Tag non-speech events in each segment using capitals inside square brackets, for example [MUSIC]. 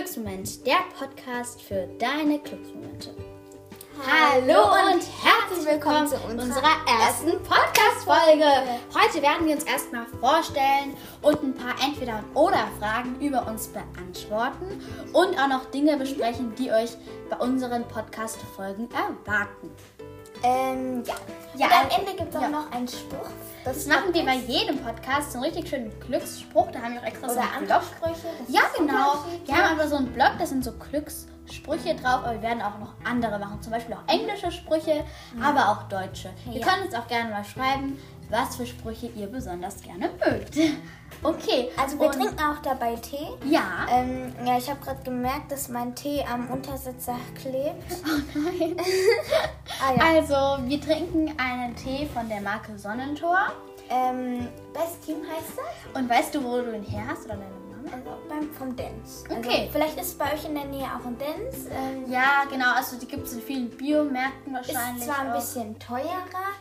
Glücksmoment, der Podcast für deine Glücksmomente. Hallo und herzlich willkommen zu unserer ersten Podcast-Folge. Heute werden wir uns erstmal vorstellen und ein paar Entweder- oder Fragen über uns beantworten und auch noch Dinge besprechen, die euch bei unseren Podcast-Folgen erwarten. Ähm, ja. Ja, und am Ende gibt es auch ja. noch einen Spruch. Das machen wir bei jedem Podcast, so einen richtig schönen Glücksspruch. Da haben wir auch extra so Oder einen andere Blog. Sprüche. das Ja, genau. Wir haben aber so einen Blog, da sind so Glückssprüche drauf, aber wir werden auch noch andere machen. Zum Beispiel auch englische Sprüche, aber auch deutsche. Ihr Ja. könnt uns auch gerne mal schreiben, was für Sprüche ihr besonders gerne mögt. Okay. Also wir trinken auch dabei Tee. Ja. Ähm, ja, ich habe gerade gemerkt, dass mein Tee am Untersitzer klebt. [LAUGHS] Nein. [LAUGHS] Ah ja. Also, wir trinken einen Tee von der Marke Sonnentor. Ähm, Best Team heißt das. Und weißt du, wo du ihn her hast oder deine Mama? Also beim, vom Dance. Also, Okay. Vielleicht ist bei euch in der Nähe auch ein Dance. Ähm, Ja, genau. Also, die gibt es in vielen Biomärkten wahrscheinlich. ist zwar ein auch. bisschen teurer,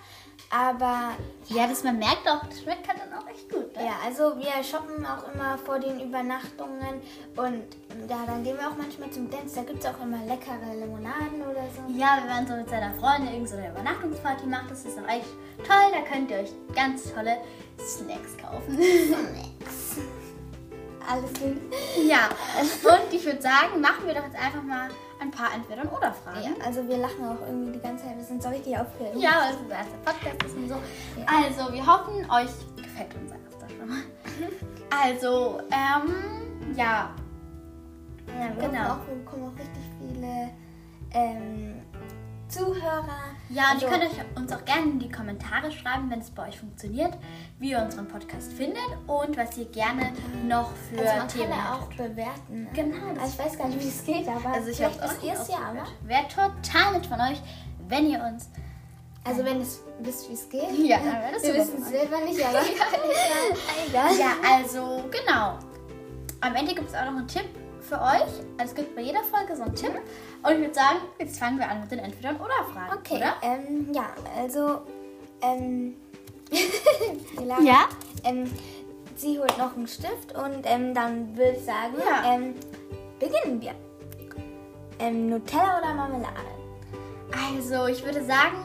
aber Ja, das man merkt auch, das schmeckt halt dann auch echt gut. Ne? Ja, also wir shoppen auch immer vor den Übernachtungen und ja, dann gehen wir auch manchmal zum Dance. Da gibt es auch immer leckere Limonaden oder so. Ja, wenn man so mit seiner Freundin irgendeine Übernachtungsparty macht, das ist auch echt toll. Da könnt ihr euch ganz tolle Snacks kaufen. Nix. Alles gut. ja, und ich würde sagen, machen wir doch jetzt einfach mal ein paar Entweder- und Oder-Fragen. Ja, also wir lachen auch irgendwie die ganze Zeit. Wir sind so richtig aufgeregt. Ja, weil es unser erster Podcast ist und so. Also, wir hoffen, euch gefällt unser erster schon mal. Also, ähm, ja. Ja, wir, genau. auch, wir bekommen auch richtig viele ähm, Zuhörer. Ja, und ihr Also- könnt euch uns auch gerne in die Kommentare schreiben, wenn es bei euch funktioniert, wie ihr unseren Podcast findet und was ihr gerne noch für Also man Themen kann auch bewerten. ne? Genau, Also ich weiß gar nicht, wie es geht, [LAUGHS] aber Also ich auch wisst ihr es ja. Aber. Wäre total nett von euch, wenn ihr uns. also wenn es wisst, wie es geht. Ja, dann wäre das Wir wissen es selber nicht, aber [LAUGHS] [LAUGHS] egal. Ja, also genau. Am Ende gibt es auch noch einen Tipp für euch. Also es gibt bei jeder Folge so einen Tipp. Und ich würde sagen, jetzt fangen wir an mit den Entweder- und Oder-Fragen. Okay, Oder? ähm, ja, also, ähm. [LAUGHS] Ja? ähm, sie holt noch einen Stift und ähm, dann würde ich sagen, Ja. ähm, beginnen wir. Ähm, Nutella oder Marmelade? Also, ich würde sagen,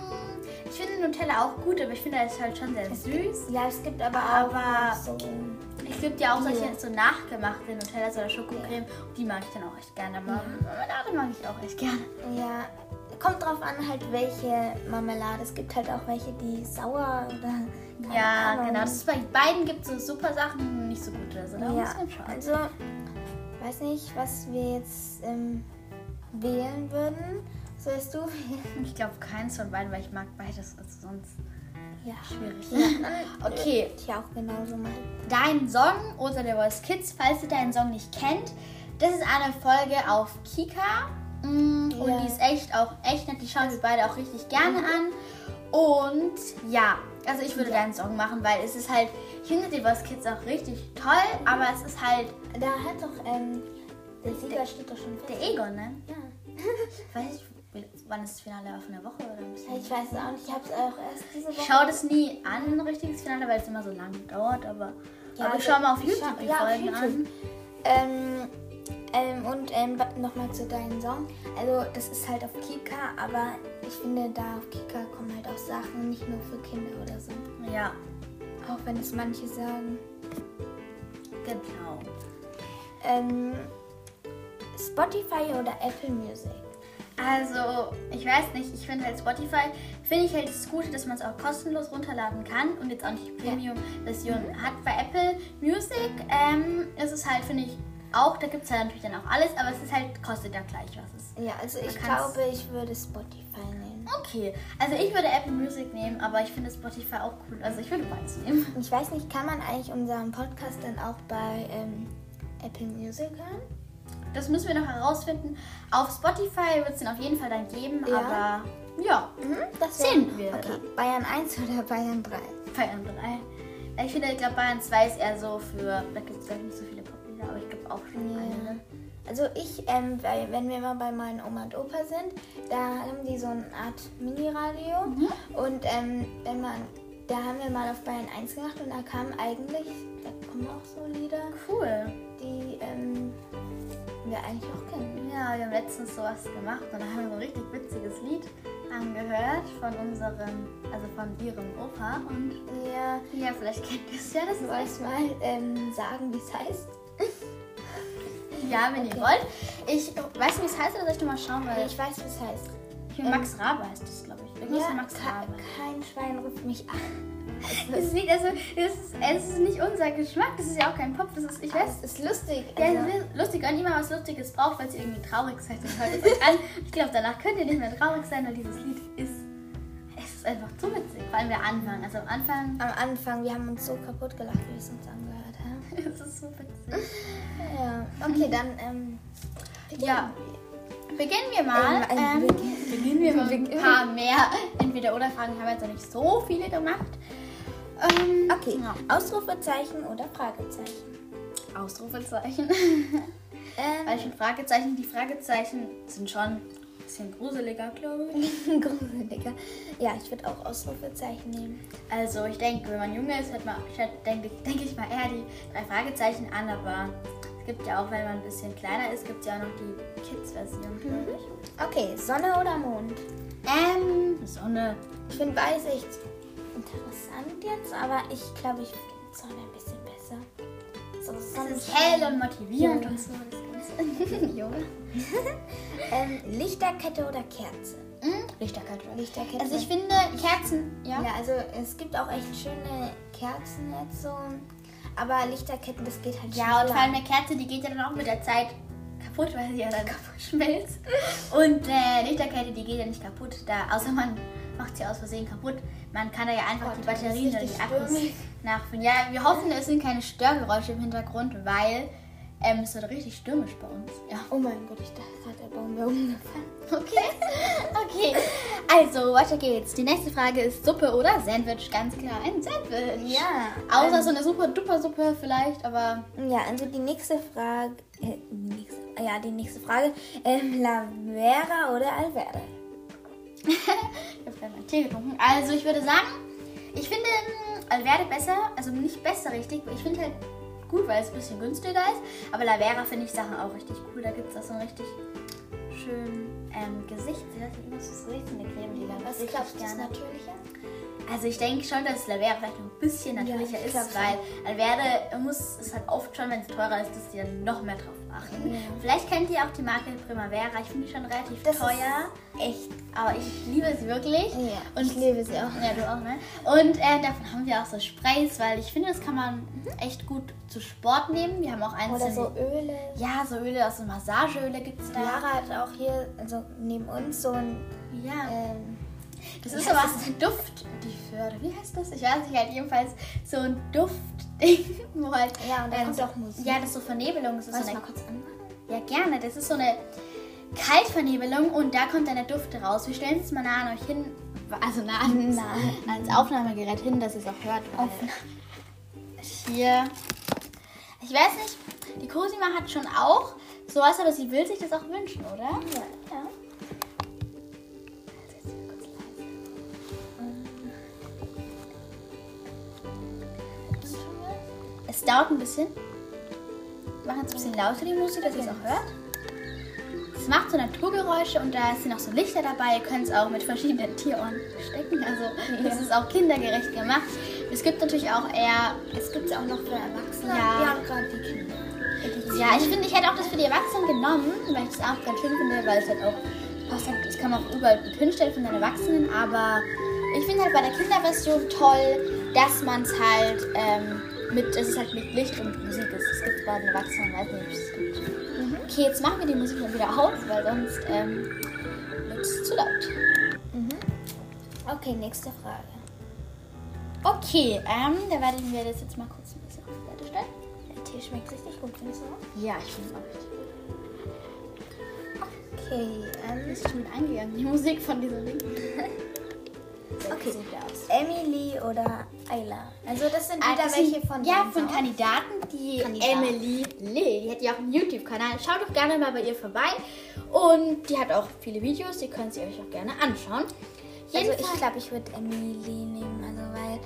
ich finde Nutella auch gut, aber ich finde, das ist halt schon sehr süß. Ja, es gibt aber, Aber- auch so. Es gibt ja auch solche so nachgemachte Nutellas oder Schokocreme. Die mag ich dann auch echt gerne. Aber Marmelade mag ich auch echt gerne. Ja, kommt drauf an, halt welche Marmelade. Es gibt halt auch welche, die sauer oder. Ja, Ahnung. genau. Das ist bei beiden gibt es so super Sachen, nicht so gut oder so. Da muss Ja, man schauen. also, weiß nicht, was wir jetzt ähm, wählen würden. Sollst du wählen? Ich glaube keins von beiden, weil ich mag beides. Also sonst Ja. schwierig. Ja, [LAUGHS] Okay. Ich auch genauso mal. Dein Song oder der Voice Kids, falls ihr deinen Song nicht kennt, das ist eine Folge auf Kika. Mm, Und Ja. die ist echt auch echt nett. Die schauen wir beide auch richtig gerne an. Und ja, also ich würde deinen Song machen, weil es ist halt, ich finde die Voice Kids auch richtig toll, aber es ist halt Da hat doch, ähm, der Sieger steht doch schon der fest. Egon, ne? Ja. [LAUGHS] Weiß ich, wann ist das Finale von der Woche oder ein bisschen? Ich weiß es auch nicht, ich habe es auch erst diese Woche. Ich schaue das nie an, ein richtiges Finale, weil es immer so lange dauert, aber, Ja, aber ich schaue mal auf YouTube schau- die ja, auf Folgen YouTube. an. Ähm, ähm, und ähm, nochmal zu deinem Song. Also, das ist halt auf Kika, aber ich finde, da auf Kika kommen halt auch Sachen nicht nur für Kinder oder so. Ja, Auch wenn es manche sagen. genau. Ähm, Spotify oder Apple Music? Also, ich weiß nicht, ich finde halt Spotify, finde ich halt das Gute, dass man es auch kostenlos runterladen kann und jetzt auch nicht die Premium-Version hat. Bei Apple Music ähm, ist es halt, finde ich, auch, da gibt es halt natürlich dann auch alles, aber es ist halt, kostet ja gleich was es. Ja, also ich glaube, ich würde Spotify nehmen. Okay, also ich würde Apple Music nehmen, aber ich finde Spotify auch cool. Also ich würde beides nehmen. Ich weiß nicht, kann man eigentlich unseren Podcast dann auch bei ähm, Apple Music hören? Das müssen wir noch herausfinden. Auf Spotify wird es den auf jeden Fall dann geben, Ja. aber ja, Mhm, das Sehen wir Okay, dann. Bayern 1 oder Bayern 3? Bayern 3. Ich finde, ich glaube, Bayern 2 ist eher so für, da gibt es nicht so viele Poplieder, aber ich glaube auch schon Ja. eine. Ne? Also ich, ähm, weil, wenn wir mal bei meinen Oma und Opa sind, da haben die so eine Art Mini-Radio. Mhm. Und ähm, wenn man da haben wir mal auf Bayern 1 gemacht und da kamen eigentlich, da kommen auch so Lieder, Cool. die ähm, wir eigentlich auch kennen. Ja, wir haben letztens sowas gemacht und haben so ein richtig witziges Lied angehört von unserem, also von ihrem Opa. Und Ja, ja, vielleicht kennt ihr es ja. Das ist wolltest mal ähm, sagen, wie es heißt? [LAUGHS] ja, wenn ihr Okay. wollt. Ich weiß nicht, wie es heißt, oder soll ich noch mal schauen? Weil Ich weiß, wie es heißt. ich Max Rabe heißt das, glaube ich. Irgendwas Ja, Max Rabe. kein Schwein ruft mich an. Es ist, nicht, also, es, ist, es ist nicht unser Geschmack, das ist ja auch kein Pop, das ist, ich weiß, Es ist lustig. Ja, Also, es ist lustig, wenn ihr mal was Lustiges braucht, weil ihr irgendwie traurig seid, dann hört es euch an. Ich glaube, danach könnt ihr nicht mehr traurig sein, weil dieses Lied ist, es ist einfach zu witzig. Vor allem der Anfang. Also am Anfang, am Anfang, wir haben uns so kaputt gelacht, wie wir es uns angehört haben. es [LAUGHS] ist so witzig. Ja, okay, dann ähm, Ja, beginnen wir mal. Ähm, ein Ähm, Beginn- beginnen wir mal ein paar mehr Entweder-Oder-Fragen. Haben wir jetzt noch nicht so viele gemacht. Ähm, Okay, Ja. Ausrufezeichen oder Fragezeichen? Ausrufezeichen. [LAUGHS] Ähm, Weil ich finde Fragezeichen, die Fragezeichen sind schon ein bisschen gruseliger, glaube ich. [LAUGHS] gruseliger. Ja, ich würde auch Ausrufezeichen nehmen. Also ich denke, wenn man jünger ist, hat man, denke ich, denke ich mal eher die drei Fragezeichen an, aber gibt ja auch, wenn man ein bisschen kleiner ist, gibt es ja auch noch die Kids-Version, glaube ich. Okay, Sonne oder Mond? Ähm, Sonne. Ich finde beides echt interessant jetzt, aber ich glaube, ich finde Sonne ein bisschen besser. So, Es Sonne ist hell und motivierend und so. [LAUGHS] Junge. [LAUGHS] ähm, Lichterkette oder Kerze? Mhm. Lichterkette. Lichterkette. Also ich finde Kerzen, ja. ja, also es gibt auch echt schöne Kerzen jetzt so. Aber Lichterketten, das geht halt Ja, und vor allem eine Kerze, die geht ja dann auch mit der Zeit kaputt, weil sie ja dann kaputt [LAUGHS] schmilzt. Und äh, Lichterkette, die geht ja nicht kaputt, da, außer man macht sie aus Versehen kaputt. Man kann da ja einfach Oh, die Batterien oder die Akkus nachfüllen. Ja, wir hoffen, es sind keine Störgeräusche im Hintergrund, weil ähm, es wird richtig stürmisch bei uns. Ja. Oh mein Gott, ich dachte gerade, der Baum wäre umgefallen. Okay. [LAUGHS] Okay. Also, weiter geht's. Die nächste Frage ist Suppe oder Sandwich? Ganz klar, ein Sandwich. Ja, Außer ähm, so eine super duper Suppe vielleicht, aber Ja, also die nächste Frage. Äh, nächste, ja, die nächste Frage. Ähm, Lavera oder Alverde? [LAUGHS] Ich habe gerade meinen Tee getrunken. Also ich würde sagen, ich finde ähm, Alverde besser, also nicht besser richtig. Ich finde halt gut, weil es ein bisschen günstiger ist. Aber Lavera finde ich Sachen auch richtig cool. Da gibt es auch so ein richtig schön ähm, Gesicht. Sie lassen immer das Gesicht in der Creme, die Was glaubst du, ist gerne. natürlicher? Also ich denke schon, dass Lavera vielleicht noch ein bisschen natürlicher ich ist, weil Alverde muss, ist halt oft schon, wenn es teurer ist, dass die dann noch mehr drauf achten. Ja. Vielleicht kennt ihr auch die Marke Primavera. Ich finde die schon relativ Das teuer. Echt. Aber ich liebe sie wirklich. Ja, Und ich liebe sie auch. Ja, du auch, ne? Und äh, davon haben wir auch so Sprays, weil ich finde, das kann man echt gut zu Sport nehmen. Wir haben auch Oder einzelne. so Öle. Ja, so Öle, also Massageöle gibt es da. Lara hat auch hier, also neben uns, so ein. Ja. Ähm, Das ist heißt aber ein Duft. Die Förde, wie heißt das? Ich weiß nicht, halt jedenfalls so ein Duftding, [LAUGHS] wo halt. Ja, und da ähm, kommt auch Musik. Ja, das ist so Vernebelung. Das ist Willst so eine, mal kurz anmachen? ja, gerne. Das ist so eine Kaltvernebelung und da kommt dann der Duft raus. Wir stellen es mal nah an euch hin. Also nah ans, Nah. ans Aufnahmegerät hin, dass ihr es auch hört. Hier. Ich weiß nicht, die Cosima hat schon auch sowas, aber sie will sich das auch wünschen, oder? Ja. ja. Es dauert ein bisschen. Wir machen jetzt ein bisschen lauter die Musik, dass ihr es auch hört. Es macht so Naturgeräusche und da sind auch so Lichter dabei. Ihr könnt es auch mit verschiedenen Tierohren stecken. Also es ist auch kindergerecht gemacht. Es gibt natürlich auch eher. Es gibt ja auch noch für Erwachsene. Ja. Wir haben gerade die Kinder. Ja, ich finde, ich hätte auch das für die Erwachsenen genommen, weil ich das auch ganz schön finde, weil es halt auch passt halt, das kann man auch überall gut hinstellen von den Erwachsenen, aber ich finde halt bei der Kinderversion toll, dass man es halt ähm, mit, es ist halt mit Licht und Musik ist. Es gibt bei den Erwachsenen, weiß nicht, es gibt. Okay, jetzt machen wir die Musik mal wieder aus, weil sonst ähm, wird es zu laut. Okay, nächste Frage. Okay, ähm, da werden wir das jetzt mal kurz ein bisschen auf die Seite stellen. Der Tee schmeckt richtig gut, findest du auch? Ja, ich finde es auch richtig gut. Okay, ähm, ist schon mit eingegangen, die Musik von diesem Ding. [LAUGHS] Okay. Sieht ja aus. Emily oder Ayla? Also das sind wieder Ah, das sind- welche von Ja, von? Kandidaten, die Kandidaten. Emily Lee. Die hat ja auch einen YouTube-Kanal. Schaut doch gerne mal bei ihr vorbei. Und die hat auch viele Videos, die könnt ihr euch auch gerne anschauen. also ich glaube, ich würde Emily nehmen, also weil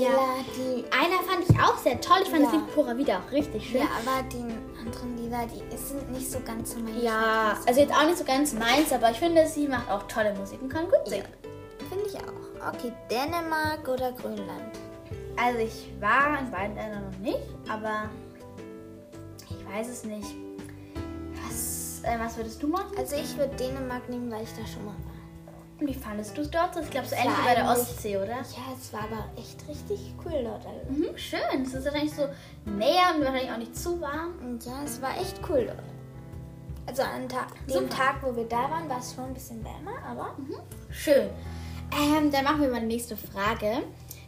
Ja. Ayla, die Einer fand ich auch sehr toll. Ich fand Ja. das Lied Pura Vida auch richtig schön. ja, aber die anderen Lieder, die sind nicht so ganz so mein Ja, also jetzt auch nicht so ganz meins, aber ich finde, sie macht auch tolle Musik und kann gut singen. Finde ich auch. Okay, Dänemark oder Grönland? Also ich war in beiden Ländern noch nicht, aber ich weiß es nicht. Was, äh, was würdest du machen? Also ich würde Dänemark nehmen, weil ich da schon mal war. Und wie fandest du es dort? Ich glaube, so Es ähnlich war wie bei der Ostsee, oder? Ja, es war aber echt richtig cool dort. Also. Mhm, schön. Es ist wahrscheinlich so näher und wahrscheinlich auch nicht zu warm. Und ja, es war echt cool dort. Also an Ta dem Super. Tag, wo wir da waren, war es schon ein bisschen wärmer, aber Schön. Ähm, dann machen wir mal die nächste Frage.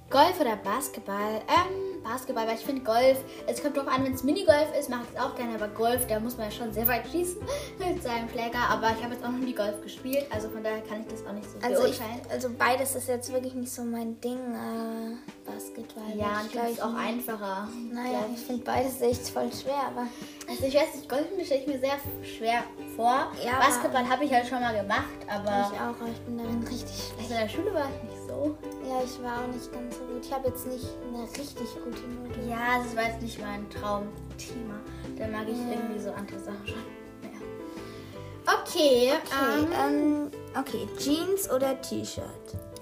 Golf oder Basketball? Ähm, Basketball, weil ich finde Golf, es kommt drauf an, wenn es Minigolf ist, mache ich es auch gerne, aber Golf, da muss man ja schon sehr weit schießen [LAUGHS] mit seinem Schläger. Aber ich habe jetzt auch noch nie Golf gespielt, also von daher kann ich das auch nicht so also, ich, beurteilen. also beides ist jetzt wirklich nicht so mein Ding, äh, Basketball. ja, ich glaube, ist auch einfacher. Naja, ich finde beides echt voll schwer, aber Also ich weiß nicht, Golf stelle ich mir sehr schwer vor. Ja. Basketball habe ich halt schon mal gemacht, aber ich auch, aber ich bin darin richtig schlecht. also in der Schule war ich nicht so. Ja, ich war auch nicht ganz so gut. Ich habe jetzt nicht eine richtig gute Note. Ja, das war jetzt nicht mein Traumthema. Da mag ich irgendwie so andere Sachen schon. Ja. Okay. Okay, ähm, ähm, okay, Jeans oder T-Shirt?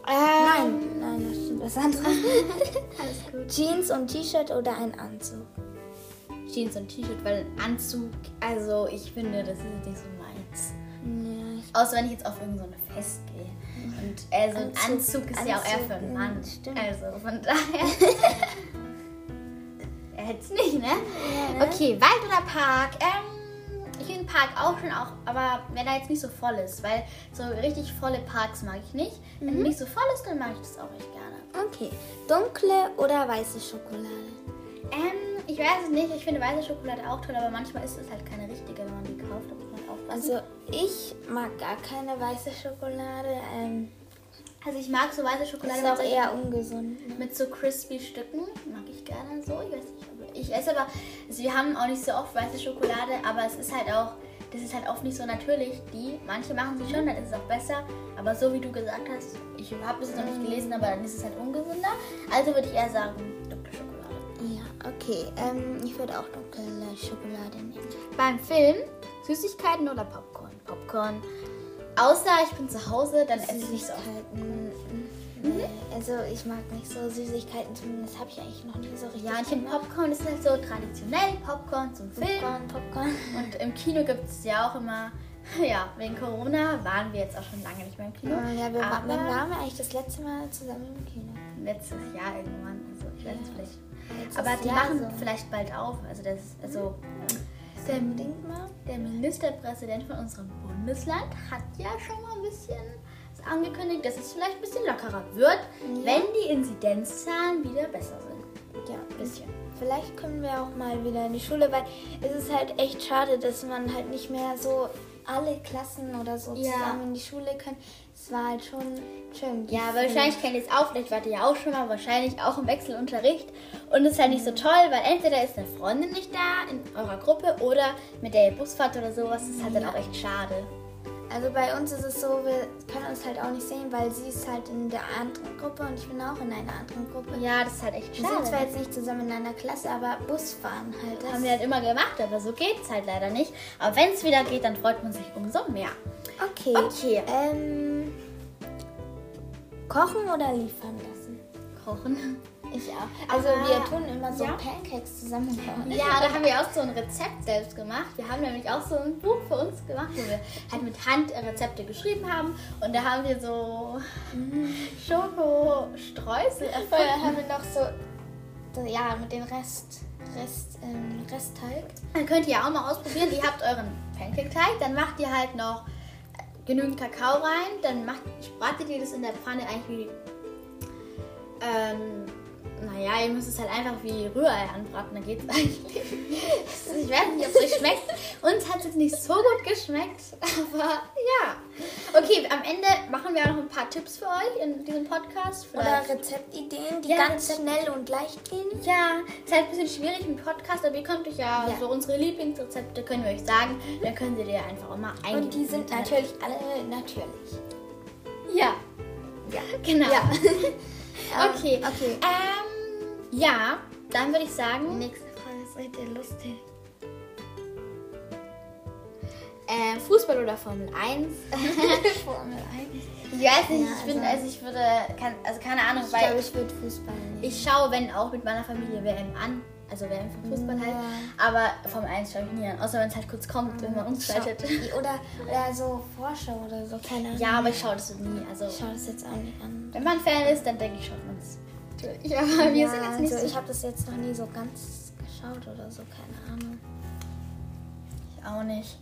ähm, Nein, nein, das stimmt was [LAUGHS] anderes. Alles gut. Jeans und T-Shirt oder ein Anzug? Jeans und T-Shirt, weil ein Anzug, also ich finde, das ist nicht so meins. Ja, Außer wenn ich jetzt auf irgendein so Fest gehe. Und äh, so ein Anzug- Anzug, ist ja auch eher für einen Anzug, Mann. stimmt. Also von [LAUGHS] daher. er hätte es nicht, ne? Ja, ne? Okay, Wald oder Park? Ähm, ich finde Park auch schon auch, aber wenn er jetzt nicht so voll ist, weil so richtig volle Parks mag ich nicht. Wenn Mhm. nicht so voll ist, dann mag ich das auch echt gerne. Okay, dunkle oder weiße Schokolade? Ähm, ich weiß es nicht. Ich finde weiße Schokolade auch toll, aber manchmal ist es halt keine richtige, wenn man die kauft. Also ich mag gar keine weiße Schokolade. Ähm, Also ich mag so weiße das Schokolade ist auch mit eher ungesund. Ne? mit so crispy Stücken. Mag ich gerne so. Ich weiß nicht, aber ich esse aber, also wir haben auch nicht so oft weiße Schokolade, aber es ist halt auch, das ist halt oft nicht so natürlich. Die, manche machen sie schon, dann ist es auch besser. Aber so wie du gesagt hast, ich habe es noch nicht gelesen, aber dann ist es halt ungesünder. Also würde ich eher sagen, dunkle Schokolade. Ja, okay. Ähm, ich würde auch dunkle Schokolade nehmen. Beim Film Süßigkeiten oder Popcorn? Popcorn. Außer ich bin zu Hause, dann esse ich nicht so oft. Süßigkeiten. Nee, also ich mag nicht so Süßigkeiten, zumindest habe ich eigentlich noch nie so richtig. Ja, ich finde. Popcorn ist halt so traditionell. Popcorn zum Film. Popcorn, Popcorn. Und im Kino gibt es ja auch immer, [LAUGHS] ja, wegen Corona waren wir jetzt auch schon lange nicht mehr im Kino. Ja, wir, aber wann waren wir eigentlich das letzte Mal zusammen im Kino? letztes Jahr irgendwann. Also ich weiß nicht, vielleicht. Letztes Aber die Jahr machen so. vielleicht bald auf. Also das also der, der Ministerpräsident von unserem Bundesland hat ja schon mal ein bisschen angekündigt, dass es vielleicht ein bisschen lockerer wird, Ja. wenn die Inzidenzzahlen wieder besser sind. Ja, Ein bisschen. Vielleicht können wir auch mal wieder in die Schule, weil es ist halt echt schade, dass man halt nicht mehr so alle Klassen oder so Ja. zusammen in die Schule können. Es war halt schon schön. Ja, aber wahrscheinlich kennt ihr es auch, vielleicht wart ihr ja auch schon mal, wahrscheinlich auch im Wechselunterricht. Und es ist halt nicht so toll, weil entweder ist eine Freundin nicht da in eurer Gruppe oder mit der ihr Bus fahrt oder sowas. Das ist halt dann auch echt schade. Also bei uns ist es so, wir können uns halt auch nicht sehen, weil sie ist halt in der anderen Gruppe und ich bin auch in einer anderen Gruppe. Ja, das ist halt echt Wir sind zwar schade. jetzt nicht zusammen in einer Klasse, aber Busfahren halt. Das Haben wir halt immer gemacht, aber so geht es halt leider nicht. Aber wenn es wieder geht, dann freut man sich umso mehr. okay. Okay. Ähm, kochen oder liefern lassen? Kochen. Ich auch. Also Aber- wir tun immer so ja. Pancakes zusammen. Ja, [LAUGHS] da haben wir auch so ein Rezept selbst gemacht. Wir haben nämlich auch so ein Buch für uns gemacht, wo wir halt mit Hand Rezepte geschrieben haben. Und da haben wir so Schokostreusel Vorher erfunden. haben wir noch so, ja, mit dem Rest, Rest, ähm, Restteig. Dann könnt ihr auch mal ausprobieren. Ihr habt euren Pancake-Teig, dann macht ihr halt noch genügend Kakao rein. Dann macht, bratet ihr das in der Pfanne eigentlich wie. Ähm, naja, ihr müsst es halt einfach wie Rührei anbraten, dann geht's [LAUGHS] eigentlich. Ich weiß nicht, ob es euch schmeckt. Uns hat es jetzt nicht so gut geschmeckt, aber ja. Okay, am Ende machen wir auch noch ein paar Tipps für euch in diesem Podcast. Oder Vielleicht- Rezeptideen, die Ja, ganz Rezept- schnell und leicht gehen. Ja, ist halt ein bisschen schwierig im Podcast, aber ihr könnt euch ja, Ja. so unsere Lieblingsrezepte können wir euch sagen. Dann könnt ihr die einfach immer eingeben. Und die sind natürlich alle natürlich. Ja. Ja. Genau. Ja. [LAUGHS] Okay. Okay. Ähm, ja, dann würde ich sagen, nächste Frage ist richtig lustig. äh, Fußball oder Formel 1? [LAUGHS] Formel 1. Ich weiß nicht, Ja, ich bin, also- also ich würde, kann, also keine Ahnung, Ich weil glaube, ich würde Fußball nehmen. ich schaue, wenn auch mit meiner Familie WM an. Also WM für Fußball halt. Ja. Aber Formel 1 schaue ich nie an. Außer wenn es halt kurz kommt, wenn man umschaltet. Oder, oder so Vorschau oder so, keine Ahnung. Ja, aber ich schaue das nie. Also Ich schaue das jetzt auch nicht an. wenn man Fan ist, dann denke ich, schaut man es. Ja, aber [LAUGHS] wir ja, sind jetzt nicht also so. ich habe das jetzt noch nie so ganz geschaut oder so, keine Ahnung. Ich auch nicht.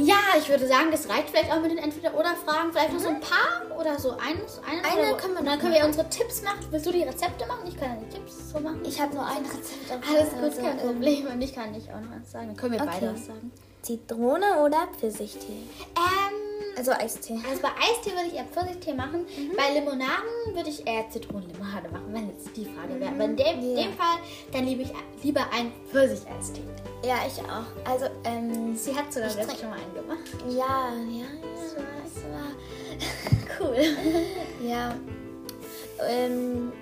Ja, ich würde sagen, das reicht vielleicht auch mit den Entweder-Oder-Fragen. Vielleicht noch so ein paar oder so eines. Eine, Eine oder können wir dann können wir unsere Tipps machen. Willst du die Rezepte machen? Ich kann ja die Tipps so machen. Ich habe nur ein Rezept. Alles gut, also, kein Problem. Und ich kann nicht auch noch was sagen. Dann können wir Okay. beide was sagen. Zitrone oder Pfirsichtee? Ähm, Also Eistee. also bei Eistee würde ich eher Pfirsichtee machen. Bei Limonaden würde ich eher Zitronenlimonade machen, wenn jetzt die Frage wäre. Aber in dem, Ja. dem Fall, dann liebe ich lieber einen Pfirsich-Eistee. Ja, ich auch. Also, ähm, Sie hat sogar selbst schon mal einen gemacht. ja, ja, ja, das war, [LAUGHS] Cool. [LAUGHS] ja. Ähm,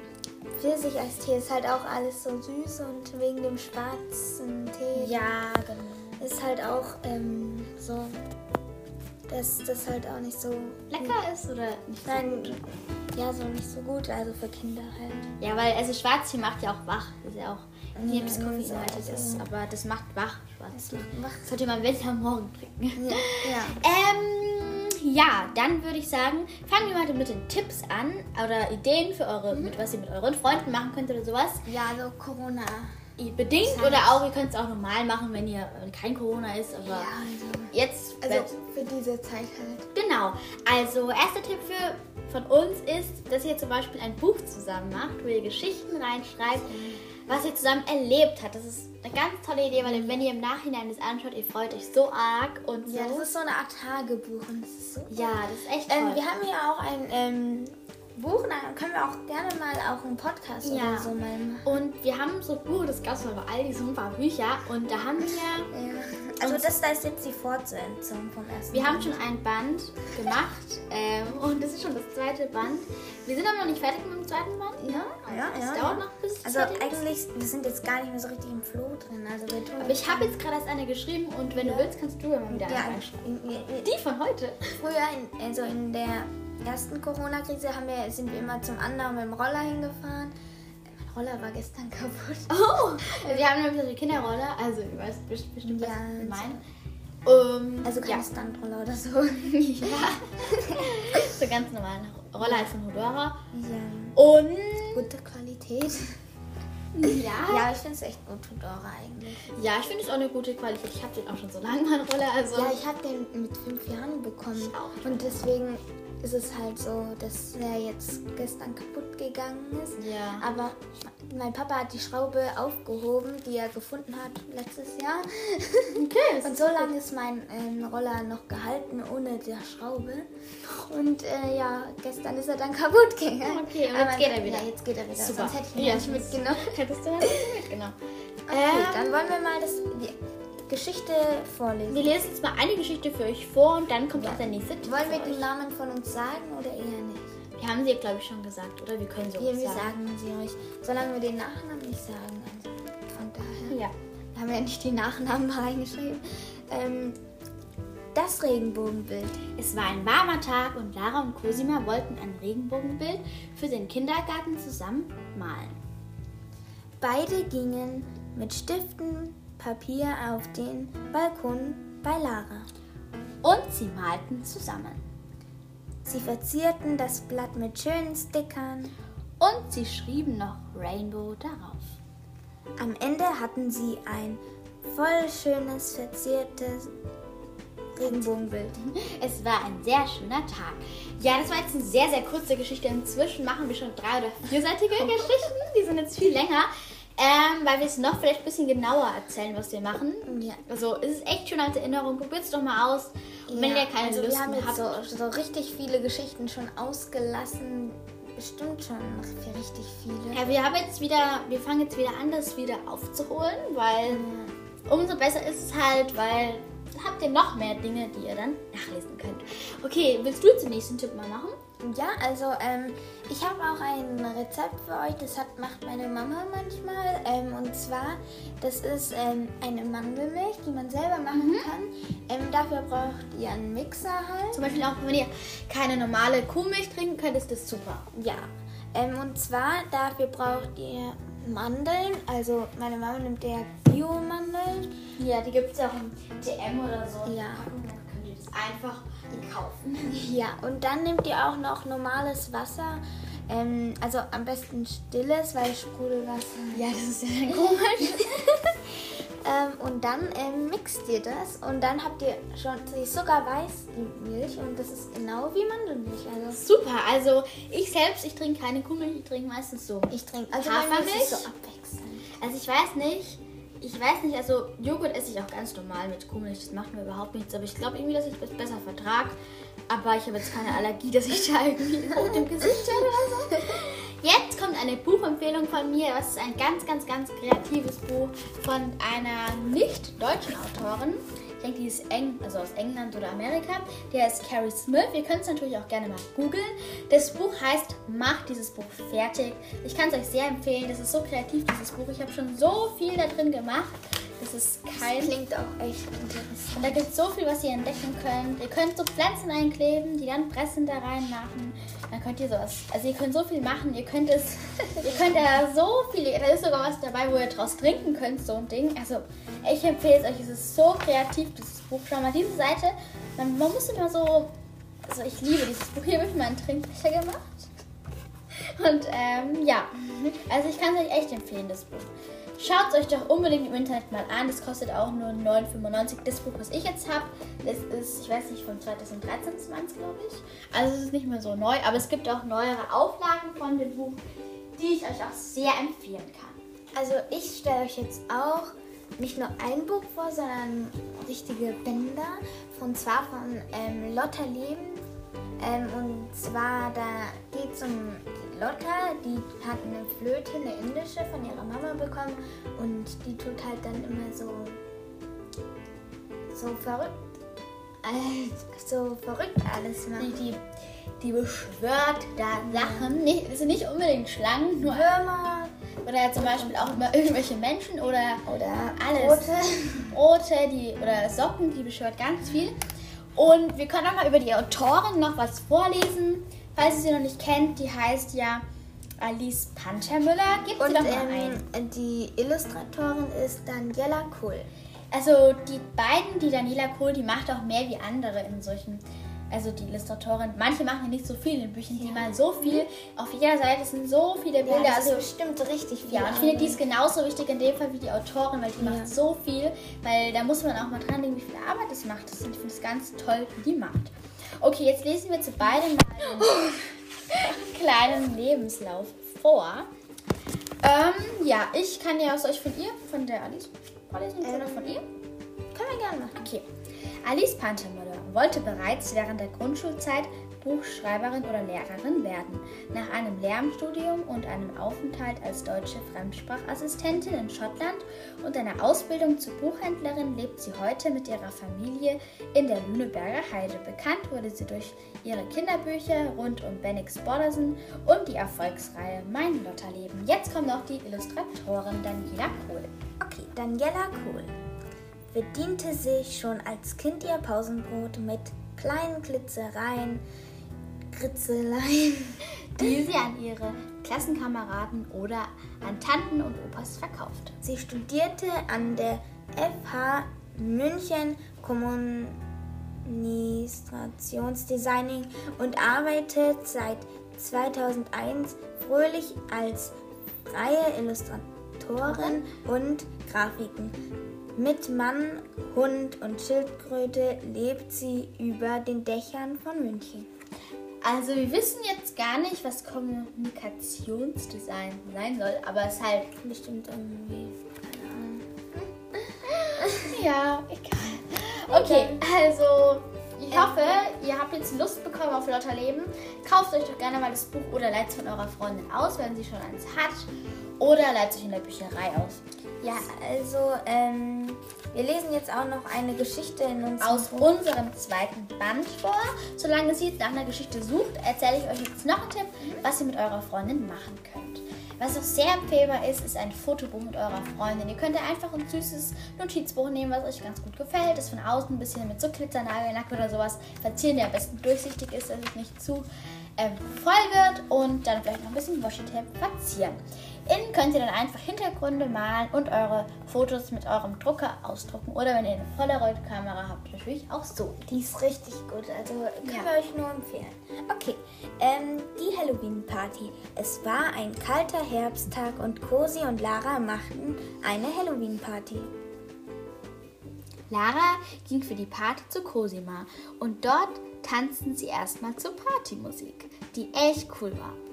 Pfirsich-Eistee ist halt auch alles so süß und wegen dem schwarzen Tee Ja, genau. ist halt auch ähm, so, dass das halt auch nicht so Lecker ist oder nicht so Nein, gut? ja, so nicht so gut, also für Kinder halt. Ja, weil also Schwarztee macht ja auch wach. Das ist ja auch das Ja, Koffeinhaltig so, ist, ja. aber das macht wach, Schwarztee. Wach. Das sollte man besser am Morgen trinken. Ja. [LAUGHS] Ähm, ja, dann würde ich sagen, fangen wir mal mit den Tipps an oder Ideen für eure, mit was ihr mit euren Freunden machen könnt oder sowas. Ja, also Corona. Bedingt Das oder auch, ihr könnt es auch normal machen, wenn ihr wenn kein Corona ist, aber Ja, also. Jetzt Also für diese Zeit halt. Genau. Also, erster Tipp für, von uns ist, dass ihr zum Beispiel ein Buch zusammen macht, wo ihr Geschichten reinschreibt, was ihr zusammen erlebt habt. Das ist eine ganz tolle Idee, weil wenn ihr im Nachhinein das anschaut, ihr freut euch so arg und so. Ja, das ist so eine Art Tagebuch und das ist so. ja, das ist echt toll. Ähm, wir haben ja auch ein ähm, Buch, da können wir auch gerne mal auch einen Podcast Ja. oder so machen. und wir haben so Buch, das gab es mal bei Aldi, so ein paar Bücher und da haben wir Ja. Also das da ist jetzt die Fortsetzung vom ersten. Wir haben schon ein Band gemacht ähm, und das ist schon das zweite Band. Wir sind aber noch nicht fertig mit dem zweiten Band. Ne? Ja, Es ja, dauert ja. noch bis es Also eigentlich, wir sind jetzt gar nicht mehr so richtig im Flow drin. Also wir tun Aber ich habe jetzt gerade erst eine geschrieben und wenn du willst, kannst du ja mal wieder ja, Die von heute. Früher, in, also in der ersten Corona-Krise, wir, sind wir immer zum anderen mit dem Roller hingefahren. Mein Roller war gestern [LAUGHS] kaputt. Oh! Wir haben nämlich so eine Kinderrolle, also du weißt best- bestimmt, was Ja, ich meine. Um, Also ja. keine Standroller oder so. [LAUGHS] ja. [LAUGHS] so ganz normalen Roller halt von Hodora. Ja. Und Gute Qualität. ja, Ja, ich finde es echt gut, Fedora eigentlich. ja, ich finde es auch eine gute Qualität. Ich habe den auch schon so lange, meinen Roller. Also Ja, ich habe den mit fünf Jahren bekommen. Ich auch. Und deswegen ist es halt so, dass er jetzt gestern kaputt gegangen ist. Ja. Aber mein Papa hat die Schraube aufgehoben, die er gefunden hat letztes Jahr. okay. [LAUGHS] Und so lange ist mein ähm, Roller noch gehalten ohne die Schraube. Und äh, ja, gestern ist er dann [LAUGHS] kaputt gegangen. Okay, und Aber jetzt geht er wieder. Ja, jetzt geht er wieder. Super. Sonst hätte ich ihn Ja, nicht mitgenommen. [LAUGHS] Hättest du nicht mitgenommen. Okay, Ähm, dann wollen wir mal das, Geschichte vorlesen. Wir lesen jetzt mal eine Geschichte für euch vor und dann kommt auch der nächste Tipp. Wollen wir euch. Namen von uns sagen oder eher nicht? Wir haben sie, glaube ich, schon gesagt, oder? Wir können sie Wir, auch wir sagen. sagen sie euch, solange wir den Nachnamen nicht sagen. Also von daher. Ja. Wir haben ja nicht die Nachnamen [LAUGHS] reingeschrieben. Ähm, das Regenbogenbild. Es war ein warmer Tag und Lara und Cosima wollten ein Regenbogenbild für den Kindergarten zusammen malen. Beide gingen mit Stiften, Papier auf den Balkon bei Lara. Und sie malten zusammen. Sie verzierten das Blatt mit schönen Stickern. Und sie schrieben noch Rainbow darauf. Am Ende hatten sie ein voll schönes, verziertes Regenbogenbild. [LAUGHS] Es war ein sehr schöner Tag. Ja, das war jetzt eine sehr, sehr kurze Geschichte. Inzwischen machen wir schon drei- oder vierseitige [LAUGHS] Geschichten. Die sind jetzt viel länger. Ähm, weil wir es noch vielleicht ein bisschen genauer erzählen, was wir machen. Ja. Also es ist echt schön als Erinnerung. Probiert es doch mal aus. Und wenn Ja, ihr keine also Lust wir haben mehr jetzt habt. so, so richtig viele Geschichten schon ausgelassen. Bestimmt schon richtig viele. Ja, wir haben jetzt wieder, wir fangen jetzt wieder an, das wieder aufzuholen, weil umso besser ist es halt, weil habt ihr noch mehr Dinge, die ihr dann nachlesen könnt. Okay, willst du jetzt den nächsten Tipp mal machen? Ja, also ähm, ich habe auch ein Rezept für euch, das hat, macht meine Mama manchmal. Ähm, und zwar, das ist ähm, eine Mandelmilch, die man selber machen mhm. kann. Ähm, dafür braucht ihr einen Mixer halt. Zum Beispiel auch, wenn ihr keine normale Kuhmilch trinken könnt, ist das super. Ja, ähm, und zwar dafür braucht ihr Mandeln. Also meine Mama nimmt ja Bio-Mandeln. Ja, die gibt es ja auch im DM oder so. Ja. Einfach kaufen. [LAUGHS] Ja, und dann nehmt ihr auch noch normales Wasser. Ähm, also am besten stilles, weil Sprudelwasser. Ja, das ist ja komisch. [LAUGHS] ähm, und dann ähm, mixt ihr das und dann habt ihr schon, die Milch und das ist genau wie Mandelmilch. Also Super, also ich selbst, ich trinke keine Kuhmilch, ich trinke meistens so. Ich trinke also Hafermilch. so abwechselnd. Also ich weiß nicht, ich weiß nicht, also Joghurt esse ich auch ganz normal mit Kuhmilch, das macht mir überhaupt nichts. Aber ich glaube irgendwie, dass ich das besser vertrage. Aber ich habe jetzt keine Allergie, dass ich da irgendwie [LAUGHS] rot im Gesicht habe oder so. Jetzt kommt eine Buchempfehlung von mir. Das ist ein ganz, ganz, ganz kreatives Buch von einer nicht deutschen Autorin denke, die ist eng, also aus England oder Amerika. Der ist Carrie Smith. Ihr könnt es natürlich auch gerne mal googeln. Das Buch heißt Mach dieses Buch fertig. Ich kann es euch sehr empfehlen. Das ist so kreativ, dieses Buch. Ich habe schon so viel da drin gemacht. Das ist kein. Das klingt auch echt interessant. Und da gibt es so viel, was ihr entdecken könnt. Ihr könnt so Pflanzen einkleben, die dann Pressen da reinmachen. Dann könnt ihr sowas. Also ihr könnt so viel machen. Ihr könnt es. [LAUGHS] ihr könnt da so viel. Da ist sogar was dabei, wo ihr draus trinken könnt, so ein Ding. Also ich empfehle es euch. Es ist so kreativ, dieses Buch. Schau mal, diese Seite. Man, man muss immer so. Also ich liebe dieses Buch. Hier wird mein Trinkbecher gemacht. Und ähm, ja. Also ich kann es euch echt empfehlen, das Buch. Schaut es euch doch unbedingt im Internet mal an. Das kostet auch nur 9,95. Das Buch, was ich jetzt habe, das ist, ich weiß nicht, von 2013 glaube ich. Also es ist nicht mehr so neu, aber es gibt auch neuere Auflagen von dem Buch, die ich euch auch sehr empfehlen kann. Also ich stelle euch jetzt auch nicht nur ein Buch vor, sondern richtige Bänder. Und zwar von ähm, Lotta Leben. Ähm, und zwar, da geht es um Lotta, die hat eine Flöte, eine indische, von ihrer Mama bekommen und die tut halt dann immer so, so verrückt, äh, so verrückt alles machen. Die, die beschwört da Sachen, nicht, sind nicht unbedingt Schlangen, nur Würmer. Oder zum Beispiel auch immer irgendwelche Menschen oder, oder alles. Brote. Brote die, oder Socken, die beschwört ganz viel. Und wir können auch mal über die Autorin noch was vorlesen. Falls ihr sie noch nicht kennt, die heißt ja Alice Pantermüller. Gibt Und, sie doch mal ähm, ein. Die Illustratorin ist Daniela Kohl. Also die beiden, die Daniela Kohl, die macht auch mehr wie andere in solchen also die Illustratorin, manche machen ja nicht so viel in Büchern, die mal so viel. Auf jeder Seite sind so viele Bilder. Ja, das also stimmt richtig viel. Ja, und ich finde, die ist genauso wichtig in dem Fall wie die Autorin, weil die ja. macht so viel, weil da muss man auch mal dran denken, wie viel Arbeit das macht. Und ich finde es ganz toll, wie die macht. Okay, jetzt lesen wir zu beiden mal [GASPS] einen kleinen Lebenslauf vor. Ähm, ja, ich kann ja aus euch von ihr, von der Alice vorlesen ähm, oder von ihr? Können wir gerne machen. Okay. Alice Pantermüller wollte bereits während der Grundschulzeit Buchschreiberin oder Lehrerin werden. Nach einem Lehramtsstudium und einem Aufenthalt als deutsche Fremdsprachassistentin in Schottland und einer Ausbildung zur Buchhändlerin lebt sie heute mit ihrer Familie in der Lüneberger Heide. Bekannt wurde sie durch ihre Kinderbücher rund um Bennix Boddersen und die Erfolgsreihe Mein Lotterleben. Jetzt kommt noch die Illustratorin Daniela Kohl. Okay, Daniela Kohl bediente sich schon als Kind ihr Pausenbrot mit kleinen Glitzereien, Kritzeleien, [LAUGHS] die sie an ihre Klassenkameraden oder an Tanten und Opas verkaufte. Sie studierte an der FH München Kommunikationsdesigning und arbeitet seit 2001 fröhlich als freie Illustratorin und Grafiken. Mit Mann, Hund und Schildkröte lebt sie über den Dächern von München. Also wir wissen jetzt gar nicht, was Kommunikationsdesign sein soll, aber es ist halt bestimmt irgendwie, keine Ahnung. [LAUGHS] ja, egal. Okay, also ich hoffe, ihr habt jetzt Lust bekommen auf Lotterleben. Kauft euch doch gerne mal das Buch oder leiht es von eurer Freundin aus, wenn sie schon eins hat. Oder leiht sich in der Bücherei aus. Ja, also ähm, wir lesen jetzt auch noch eine Geschichte in uns aus unserem zweiten Band vor. Solange sie nach einer Geschichte sucht, erzähle ich euch jetzt noch einen Tipp, was ihr mit eurer Freundin machen könnt. Was auch sehr empfehlbar ist, ist ein Fotobuch mit eurer Freundin. Ihr könnt einfach ein süßes Notizbuch nehmen, was euch ganz gut gefällt, das von außen ein bisschen mit so Glitzernagellack oder sowas verzieren, der am besten durchsichtig ist, dass es nicht zu äh, voll wird und dann vielleicht noch ein bisschen Washi-Tape verzieren. Innen könnt ihr dann einfach Hintergründe malen und eure Fotos mit eurem Drucker ausdrucken. Oder wenn ihr eine Polaroid-Kamera habt, natürlich auch so. Die ist richtig gut, also können ja. wir euch nur empfehlen. Okay, ähm, die Halloween-Party. Es war ein kalter Herbsttag und Cosi und Lara machten eine Halloween-Party. Lara ging für die Party zu Cosima und dort tanzten sie erstmal zur Partymusik, die echt cool war.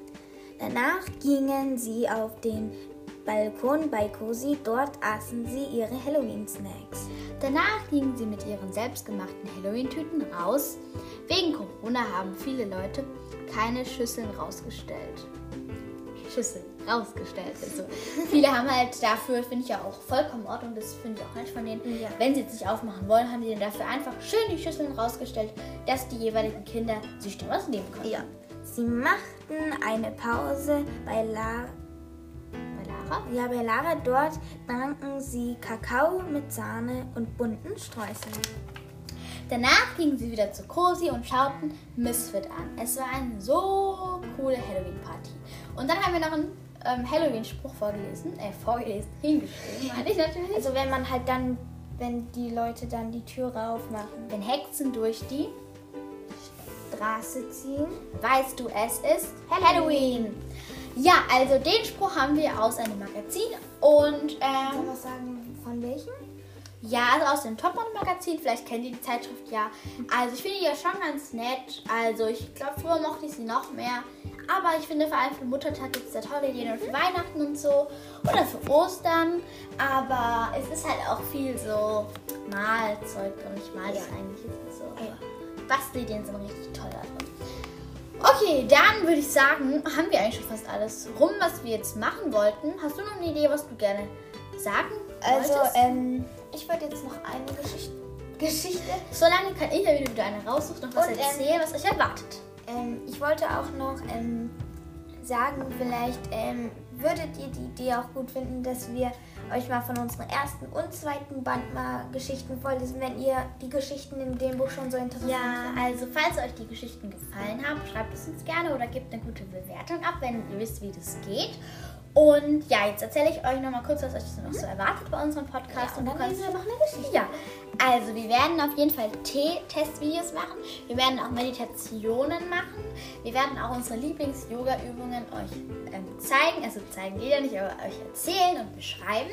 Danach gingen sie auf den Balkon bei Cosi, dort aßen sie ihre Halloween-Snacks. Danach gingen sie mit ihren selbstgemachten Halloween-Tüten raus. Wegen Corona haben viele Leute keine Schüsseln rausgestellt. Schüsseln rausgestellt. Also [LAUGHS] viele haben halt dafür, finde ich ja auch vollkommen in Ordnung, das finde ich auch nicht von denen. Ja. Wenn sie jetzt nicht aufmachen wollen, haben die dann dafür einfach schön die Schüsseln rausgestellt, dass die jeweiligen Kinder sich dann was nehmen können. Ja. Sie machten eine Pause bei Lara. Bei Lara? Ja, bei Lara. Dort tranken sie Kakao mit Sahne und bunten Streuseln. Danach gingen sie wieder zu Cosi und schauten Misfit an. Es war eine so coole Halloween-Party. Und dann haben wir noch einen ähm, Halloween-Spruch vorgelesen, äh, vorgelesen, hingeschrieben, meine ich natürlich. Also wenn man halt dann, wenn die Leute dann die Türe aufmachen. Wenn Hexen durch die Straße ziehen, weißt du, es ist Halloween. Ja, also den Spruch haben wir aus einem Magazin und ähm, Kann man sagen, von welchem? Ja, also aus dem Topmodel-Magazin. Vielleicht kennt ihr die Zeitschrift ja. Also ich finde die ja schon ganz nett. Also ich glaube, früher mochte ich sie noch mehr. Aber ich finde vor allem für Muttertag gibt es da tolle Ideen und für Weihnachten und so. Oder für Ostern. Aber es ist halt auch viel so Malzeug und ich mal das eigentlich jetzt so. Bastelideen sind richtig toll. Okay, dann würde ich sagen, haben wir eigentlich schon fast alles rum, was wir jetzt machen wollten. Hast du noch eine Idee, was du gerne sagen Also, ähm, ich wollte jetzt noch eine Geschichte. Geschichte. Solange kann ich ja wieder eine raussuchen, noch was und, ähm, erzählen, ähm, was euch erwartet. Ähm, ich wollte auch noch ähm, sagen, vielleicht ähm, würdet ihr die Idee auch gut finden, dass wir euch mal von unserem ersten und zweiten Band mal Geschichten vorlesen, wenn ihr die Geschichten in dem Buch schon so interessant Ja, findet. also falls euch die Geschichten gefallen haben, schreibt es uns gerne oder gebt eine gute Bewertung ab, wenn ihr wisst, wie das geht. Und ja, jetzt erzähle ich euch noch mal kurz, was euch noch so erwartet bei unserem Podcast. Ja, und dann lesen wir noch eine Geschichte. Ja, also wir werden auf jeden Fall T-Testvideos machen. Wir werden auch Meditationen machen. Wir werden auch unsere Lieblings-Yoga-Übungen euch ähm, zeigen. Also zeigen wir ja nicht, aber euch erzählen und beschreiben.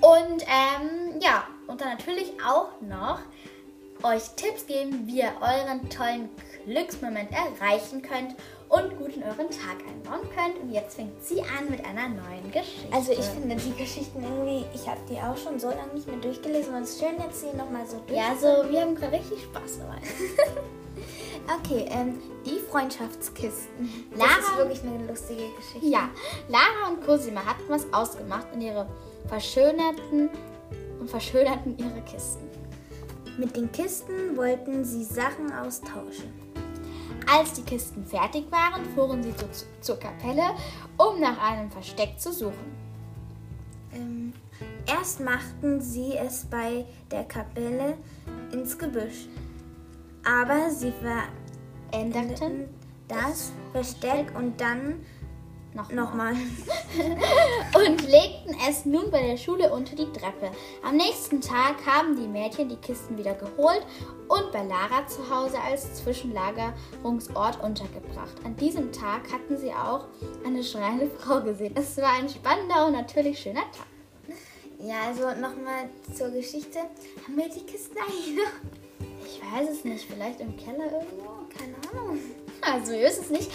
Und ähm, ja, und dann natürlich auch noch euch Tipps geben, wie ihr euren tollen Glücksmoment erreichen könnt und gut in euren Tag einbauen könnt. Und jetzt fängt sie an mit einer neuen Geschichte. Also ich finde die Geschichten irgendwie, ich habe die auch schon so lange nicht mehr durchgelesen und es ist schön jetzt sie nochmal so durch. Ja, so wir haben gerade richtig Spaß dabei. [LAUGHS] okay, ähm, die Freundschaftskisten. Lara, [LAUGHS] das ist wirklich eine lustige Geschichte. Ja, Lara und Cosima hatten was ausgemacht und ihre verschönerten und verschönerten ihre Kisten. Mit den Kisten wollten sie Sachen austauschen. Als die Kisten fertig waren, fuhren sie zu, zur Kapelle, um nach einem Versteck zu suchen. Ähm, erst machten sie es bei der Kapelle ins Gebüsch, aber sie veränderten das Versteck und dann Nochmal. Nochmal. [LAUGHS] und legten es nun bei der Schule unter die Treppe. Am nächsten Tag haben die Mädchen die Kisten wieder geholt und bei Lara zu Hause als Zwischenlagerungsort untergebracht. An diesem Tag hatten sie auch eine schreiende Frau gesehen. Es war ein spannender und natürlich schöner Tag. Ja, also nochmal zur Geschichte. Haben wir die Kisten eigentlich noch? Ich weiß es nicht. Vielleicht im Keller irgendwo? Keine Ahnung. Also, wisst es nicht.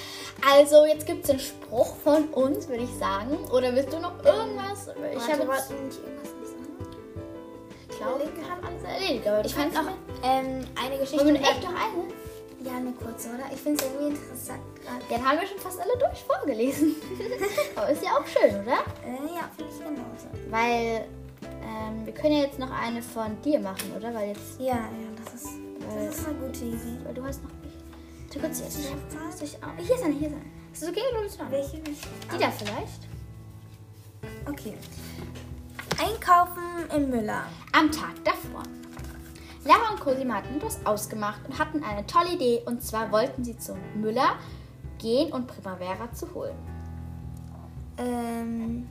Also, jetzt gibt es einen Spruch von uns, würde ich sagen. Oder willst du noch irgendwas? Ich habe jetzt nicht irgendwas Ich glaube, wir haben alles erledigt. Aber ich fand noch ähm, eine Geschichte. Wollen wir echt noch eine? Ja, eine kurze, oder? Ich finde es irgendwie interessant. Den haben wir schon fast alle durch vorgelesen. [LAUGHS] Aber ist ja auch schön, oder? Äh, ja, finde ich genauso. Weil ähm, wir können ja jetzt noch eine von dir machen, oder? Weil jetzt. Ja, ja, das ist, das ist eine gute Idee. Weil du hast noch. Du kannst jetzt. Ich hab, ich auch. Hier ist eine, hier ist eine. Ist das okay oder du noch? Welche nicht? Die da vielleicht? Okay. Einkaufen im Müller. Am Tag davor. Lara und Cosima hatten etwas ausgemacht und hatten eine tolle Idee. Und zwar wollten sie zum Müller gehen und Primavera zu holen. Ähm,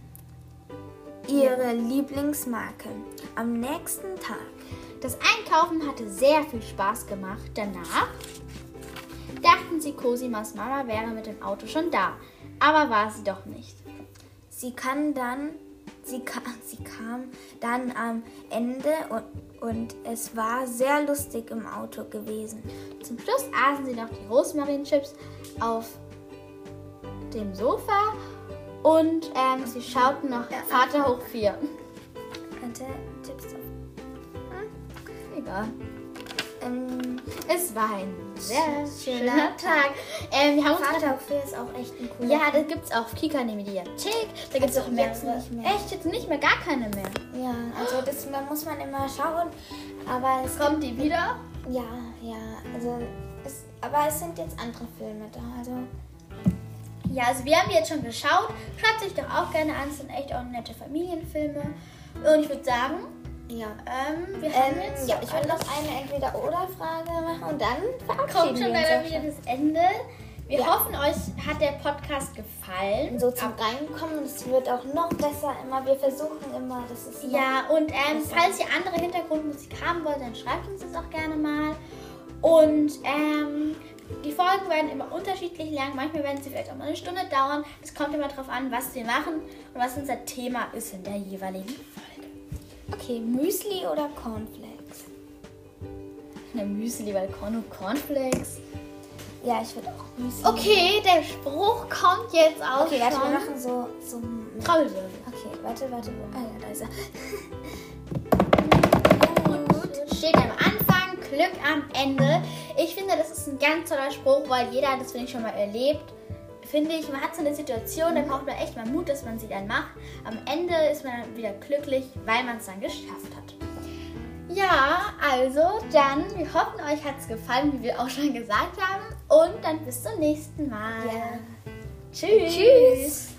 ihre Lieblingsmarke. Am nächsten Tag. Das Einkaufen hatte sehr viel Spaß gemacht. Danach dachten sie, Cosimas Mama wäre mit dem Auto schon da. Aber war sie doch nicht. Sie kann dann, sie kam, [LAUGHS] sie kam dann am Ende und, und es war sehr lustig im Auto gewesen. Zum Schluss aßen sie noch die Rosmarinchips auf dem Sofa und ähm, sie schauten noch Ja. Vater hoch 4. Warte, Tipps auf. Egal. Ähm, Es war ein sehr schöner Schöner Tag. Ähm, wir haben uns Vater auf vier ist auch echt ein cooler. Ja, das gibt's auf Kika in der Mediathek. Da gibt's Also auch mehrere. jetzt nicht mehr. Echt, jetzt nicht mehr, gar keine mehr. Ja, also das da muss man immer schauen. Aber es Kommt die wieder? Ja, ja, also es, aber es sind jetzt andere Filme da. Also Ja, also wir haben jetzt schon geschaut. Schaut sich doch auch gerne an. Es sind echt auch nette Familienfilme. Und ich würde sagen, ja. ähm, wir haben Ähm, jetzt ja, ich würde noch eine Entweder-Oder-Frage machen und dann kommt verabschieden schon wir uns leider wieder schon. das Ende. Wir Ja. hoffen, euch hat der Podcast gefallen. So zum Reinkommen, es wird auch noch besser immer. Wir versuchen immer, das ist Ja, und ähm, falls ihr andere Hintergrundmusik haben wollt, dann schreibt uns das auch gerne mal. Und ähm, die Folgen werden immer unterschiedlich lang. Manchmal werden sie vielleicht auch mal eine Stunde dauern. Es kommt immer darauf an, was wir machen und was unser Thema ist in der jeweiligen Folge. Okay, Müsli oder Cornflakes? Eine Müsli, weil Corn und Cornflakes. Ja, ich würde auch Müsli. Okay, der Spruch kommt jetzt auch Okay, warte, wir machen so, so Trommelwirbel. Okay, warte, warte. Ah ja, da ist er. Gut, steht am Anfang, Glück am Ende. Ich finde, das ist ein ganz toller Spruch, weil jeder hat das, finde ich, schon mal erlebt. Finde ich, man hat so eine Situation, da braucht man echt mal Mut, dass man sie dann macht. Am Ende ist man dann wieder glücklich, weil man es dann geschafft hat. Ja, also dann, wir hoffen, euch hat es gefallen, wie wir auch schon gesagt haben. Und dann bis zum nächsten Mal. Ja. Tschüss. Tschüss.